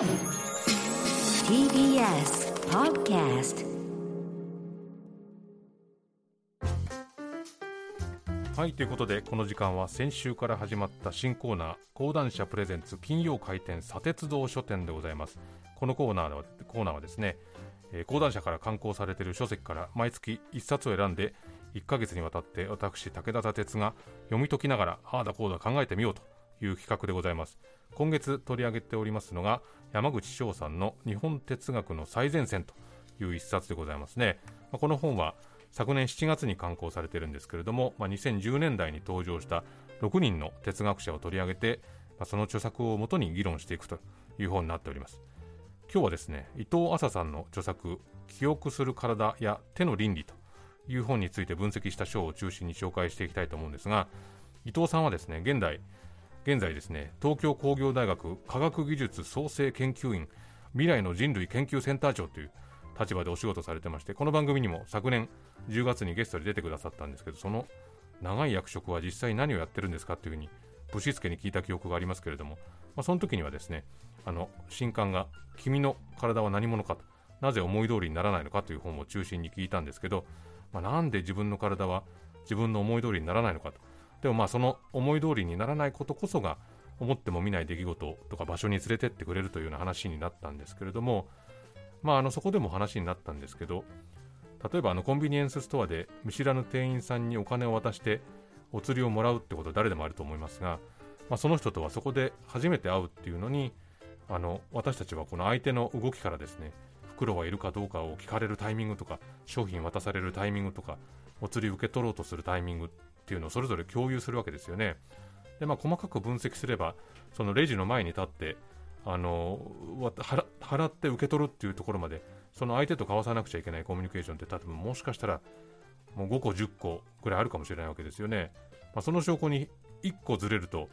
TBS Podcast はいということでこの時間は先週から始まった新コーナー講談社プレゼンツ金曜開店砂鉄道書店でございます。このコーナーはコーナーはですね、えー講談社から刊行されている書籍から毎月1冊を選んで1ヶ月にわたって私武田砂鉄が読み解きながらああだこうだ考えてみようという企画でございます。今月取り上げておりますのが山口翔さんの日本哲学の最前線という一冊でございますね、まあこの本は昨年7月に刊行されているんですけれども、まあ、2010年代に登場した6人の哲学者を取り上げて、まあ、その著作をもとに議論していくという本になっております。今日はですね伊藤麻さんの著作「記憶する体や手の倫理」という本について分析した章を中心に紹介していきたいと思うんですが伊藤さんはですね現代現在ですね東京工業大学科学技術創生研究院未来の人類研究センター長という立場でお仕事されてましてこの番組にも昨年10月にゲストで出てくださったんですけどその長い役職は実際何をやってるんですかっていうふうにぶしつけに聞いた記憶がありますけれども、まあ、その時にはですねあの新刊が「君の体は何者か」となぜ思い通りにならないのかという本を中心に聞いたんですけど、まあ、なんで自分の体は自分の思い通りにならないのかとでもまあその思い通りにならないことこそが思っても見ない出来事とか場所に連れてってくれるというような話になったんですけれども、まあ、あのそこでも話になったんですけど例えばあのコンビニエンスストアで見知らぬ店員さんにお金を渡してお釣りをもらうってこと誰でもあると思いますが、まあ、その人とはそこで初めて会うっていうのにあの私たちはこの相手の動きからですね袋はいるかどうかを聞かれるタイミングとか商品渡されるタイミングとかお釣り受け取ろうとするタイミングっていうのをそれぞれ共有するわけですよね。でまあ、細かく分析すればそのレジの前に立ってあの払払って受け取るっていうところまでその相手と交わさなくちゃいけないコミュニケーションって多分もしかしたらもう5個10個ぐらいあるかもしれないわけですよね、まあ、その証拠に1個ずれると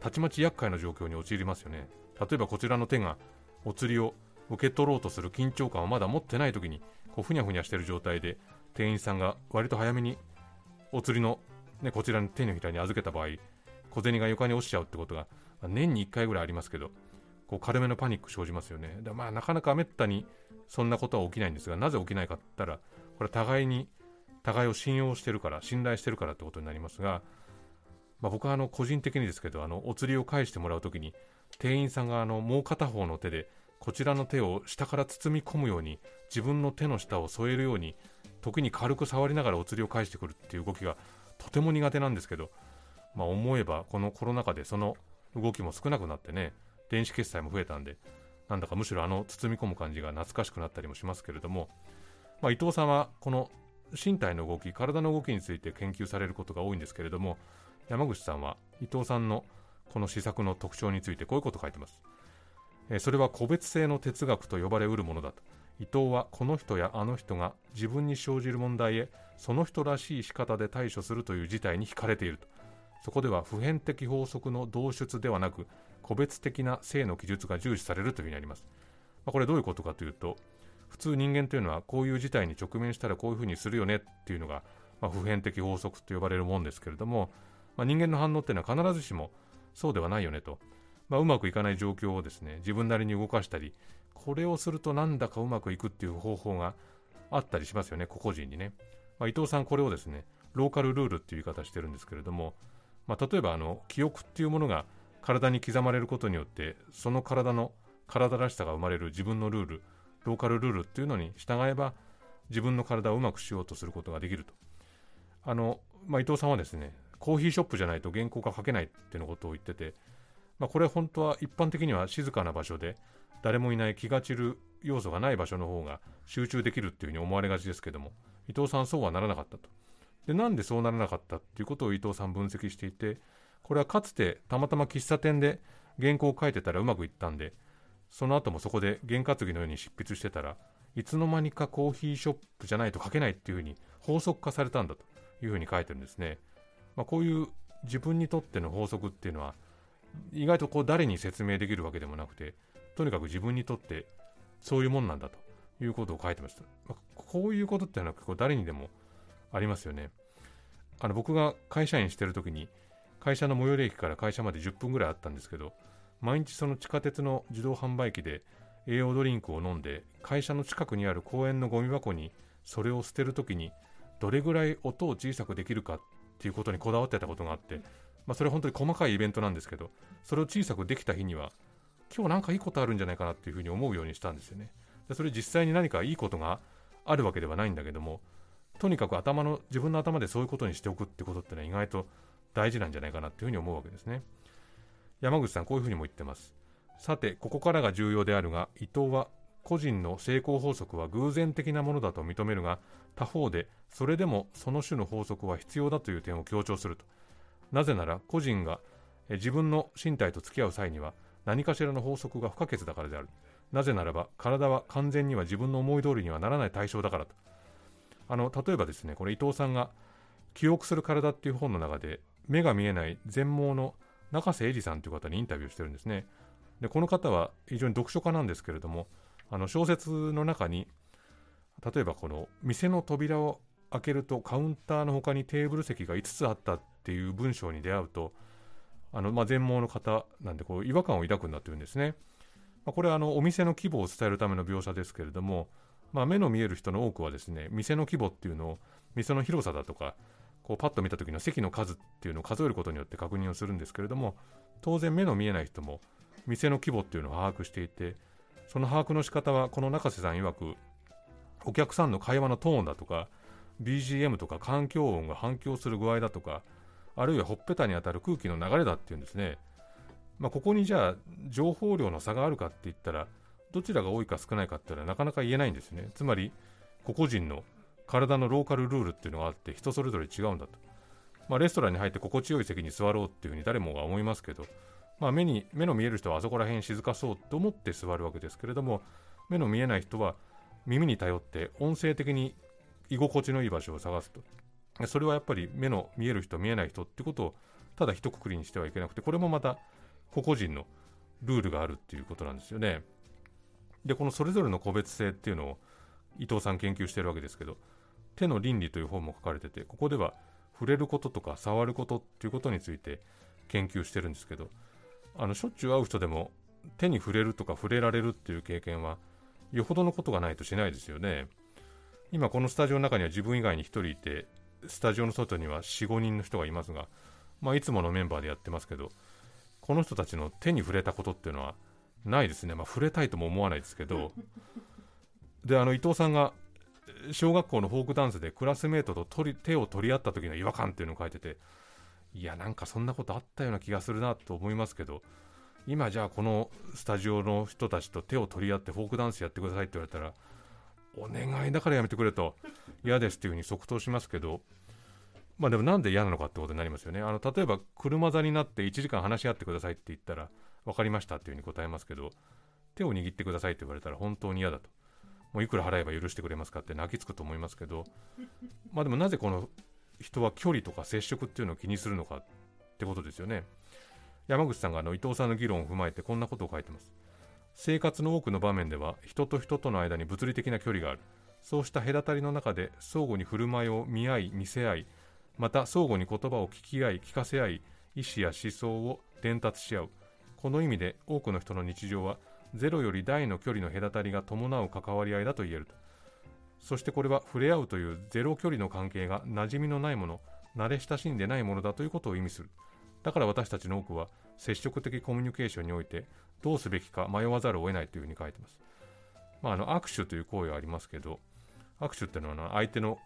たちまち厄介な状況に陥りますよね例えばこちらの手がお釣りを受け取ろうとする緊張感をまだ持ってない時にこうふにゃふにゃしてる状態で店員さんが割と早めにお釣りの、ね、こちらの手のひらに預けた場合小銭が床に落ちちゃうってことがまあ年に1回ぐらいありますけどこう軽めのパニック生じますよね。でまあなかなかめったにそんなことは起きないんですがなぜ起きないかって言ったらこれ互いに互いを信用してるから信頼してるからってことになりますが、まあ、僕はあの個人的にですけどあのお釣りを返してもらうときに店員さんがあのもう片方の手でこちらの手を下から包み込むように自分の手の下を添えるように時に軽く触りながらお釣りを返してくるっていう動きがとても苦手なんですけど、まあ、思えばこのコロナ禍でその動きも少なくなってね電子決済も増えたんでなんだかむしろあの包み込む感じが懐かしくなったりもしますけれども、まあ、伊藤さんはこの身体の動き体の動きについて研究されることが多いんですけれども山口さんは伊藤さんのこの施策の特徴についてこういうことを書いてます、えそれは個別性の哲学と呼ばれうるものだと。伊藤はこの人やあの人が自分に生じる問題へその人らしい仕方で対処するという事態に惹かれていると。そこでは普遍的法則の導出ではなく個別的な性の記述が重視されるというふうにあります、まあ、これどういうことかというと普通人間というのはこういう事態に直面したらこういうふうにするよねっていうのが、まあ、普遍的法則と呼ばれるものですけれども、まあ、人間の反応っていうのは必ずしもそうではないよねと、ま、うまくいかない状況をですね自分なりに動かしたりこれをするとなんだかうまくいくっていう方法があったりしますよね個々人にね、まあ、伊藤さんこれをですねローカルルールっていう言い方してるんですけれども、まあ、例えばあの記憶っていうものが体に刻まれることによってその体の体らしさが生まれる自分のルールローカルルールっていうのに従えば自分の体をうまくしようとすることができると。あの、まあ、伊藤さんはですねコーヒーショップじゃないと原稿が書けないっていうのことを言ってて、まあ、これ本当は一般的には静かな場所で誰もいない気が散る要素がない場所の方が集中できるっていうふうに思われがちですけども伊藤さんそうはならなかったと。でなんでそうならなかったっていうことを伊藤さん分析していてこれはかつてたまたま喫茶店で原稿を書いてたらうまくいったんでその後もそこで験担ぎのように執筆してたらいつの間にかコーヒーショップじゃないと書けないっていうふうに法則化されたんだというふうに書いてるんですね、まあ、こういう自分にとっての法則っていうのは意外とこう誰に説明できるわけでもなくてとにかく自分にとってそういうもんなんだということを書いてました、まあ、こういうことってのは結構誰にでもありますよね。あの僕が会社員してる時に会社の最寄り駅から会社まで10分ぐらいあったんですけど毎日その地下鉄の自動販売機で栄養ドリンクを飲んで会社の近くにある公園のゴミ箱にそれを捨てるときにどれぐらい音を小さくできるかっていうことにこだわってたことがあって、まあ、それは本当に細かいイベントなんですけどそれを小さくできた日には今日なんかいいことあるんじゃないかなっていうふうに思うようにしたんですよね。でそれ実際に何かいいことがあるわけではないんだけどもとにかく頭の自分の頭でそういうことにしておくってことってのは意外と大事なんじゃないかなっていうふうに思うわけですね。山口さんこういうふうにも言ってます。さてここからが重要であるが伊藤は個人の成功法則は偶然的なものだと認めるが他方でそれでもその種の法則は必要だという点を強調すると。なぜなら個人が自分の身体と付き合う際には何かしらの法則が不可欠だからである。なぜならば体は完全には自分の思い通りにはならない対象だからと。あの例えばですねこれ伊藤さんが記憶する体っていう本の中で目が見えない全盲の中瀬英二さんという方にインタビューしてるんですね。でこの方は非常に読書家なんですけれどもあの小説の中に例えばこの店の扉を開けるとカウンターの他にテーブル席が5つあったっていう文章に出会うとあの、まあ、全盲の方なんでこう違和感を抱くんだというんですね、まあ、これはあのお店の規模を伝えるための描写ですけれども、まあ、目の見える人の多くはですね店の規模っていうのを店の広さだとかこうパッと見た時の席の数っていうのを数えることによって確認をするんですけれども当然目の見えない人も店の規模っていうのを把握していてその把握の仕方はこの中瀬さん曰くお客さんの会話のトーンだとか BGM とか環境音が反響する具合だとかあるいはほっぺたに当たる空気の流れだっていうんですね、まあ、ここにじゃあ情報量の差があるかって言ったらどちらが多いか少ないかっていうのはなかなか言えないんですね。つまり個々人の体のローカルルールっていうのがあって人それぞれ違うんだと、まあ、レストランに入って心地よい席に座ろうっていうふうに誰もが思いますけど、まあ、目に目の見える人はあそこら辺静かそうと思って座るわけですけれども目の見えない人は耳に頼って音声的に居心地のいい場所を探すと。それはやっぱり目の見える人見えない人ってことをただ一括りにしてはいけなくてこれもまた個々人のルールがあるっていうことなんですよね。でこのそれぞれの個別性っていうのを伊藤さん研究してるわけですけど手の倫理という本も書かれててここでは触れることとか触ることっていうことについて研究してるんですけどあのしょっちゅう会う人でも手に触れるとか触れられるっていう経験はよほどのことがないとしないですよね。今このスタジオの中には自分以外に1人いてスタジオの外には45人の人がいますが、まあ、いつものメンバーでやってますけどこの人たちの手に触れたことっていうのはないですね、まあ、触れたいとも思わないですけどであの伊藤さんが小学校のフォークダンスでクラスメートと取り手を取り合った時の違和感っていうのを書いてていやなんかそんなことあったような気がするなと思いますけど今じゃあこのスタジオの人たちと手を取り合ってフォークダンスやってくださいって言われたらお願いだからやめてくれと。嫌ですっていうふうに即答しますけど。まあでもなんで嫌なのかってことになりますよね。あの例えば車座になって1時間話し合ってくださいって言ったら分かりましたっていうふうに答えますけど手を握ってくださいって言われたら本当に嫌だと。もういくら払えば許してくれますかって泣きつくと思いますけど、まあでもなぜこの人は距離とか接触っていうのを気にするのかってことですよね。山口さんがあの伊藤さんの議論を踏まえてこんなことを書いてます。生活の多くの場面では人と人との間に物理的な距離がある。そうした隔たりの中で相互に振る舞いを見合い、見せ合い、また相互に言葉を聞き合い、聞かせ合い、意思や思想を伝達し合う。この意味で多くの人の日常はゼロより大の距離の隔たりが伴う関わり合いだと言えるとそしてこれは触れ合うというゼロ距離の関係が馴染みのないもの慣れ親しんでないものだということを意味するだから私たちの多くは接触的コミュニケーションにおいてどうすべきか迷わざるを得ないというふうに書いてます、まあ、あの握手という行為はありますけど握手っていうのは相手の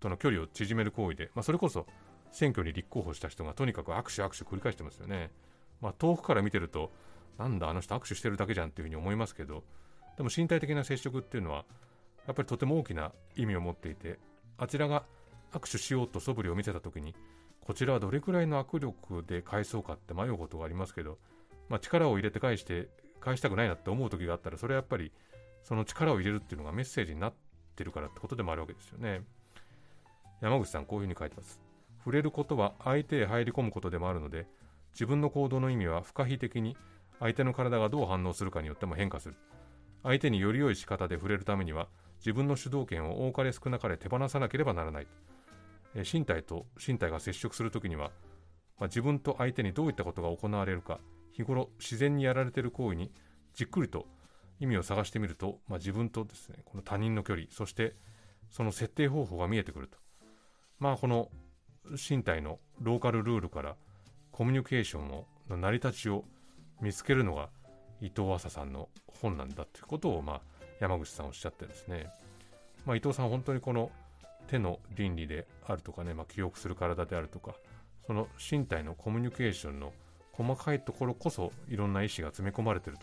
との距離を縮める行為で、まあ、それこそ選挙に立候補した人がとにかく握手握手繰り返してますよね、まあ、遠くから見てるとなんだあの人握手してるだけじゃんっていうふうに思いますけどでも身体的な接触っていうのはやっぱりとても大きな意味を持っていてあちらが握手しようと素振りを見せた時にこちらはどれくらいの握力で返そうかって迷うことがありますけど、まあ、力を入れて返して返したくないなって思う時があったらそれはやっぱりその力を入れるっていうのがメッセージになってるからってことでもあるわけですよね。山口さんこういうふうに書いてます。触れることは相手へ入り込むことでもあるので自分の行動の意味は不可避的に相手の体がどう反応するかによっても変化する。相手により良い仕方で触れるためには自分の主導権を多かれ少なかれ手放さなければならない。身体と身体が接触するときには、まあ、自分と相手にどういったことが行われるか日頃自然にやられている行為にじっくりと意味を探してみると、まあ、自分とですねこの他人の距離そしてその設定方法が見えてくると。まあこの身体のローカルルールからコミュニケーションの成り立ちを見つけるのが伊藤浅さんの本なんだということを、まあ、山口さんおっしゃってですね、まあ、伊藤さん本当にこの手の倫理であるとかね、まあ、記憶する体であるとかその身体のコミュニケーションの細かいところこそいろんな意思が詰め込まれている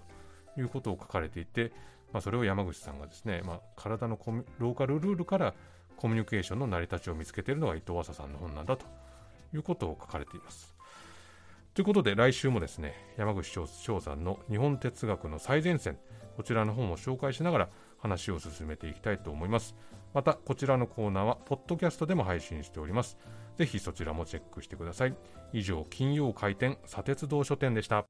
ということを書かれていて、まあ、それを山口さんがですね、まあ、体のローカルルールからコミュニケーションの成り立ちを見つけているのが伊藤浅さんの本なんだということを書かれています。ということで来週もですね山口翔さんの日本哲学の最前線こちらの本を紹介しながら話を進めていきたいと思いますまたこちらのコーナーはポッドキャストでも配信しております。ぜひそちらもチェックしてください。以上金曜開店砂鉄道書店でした。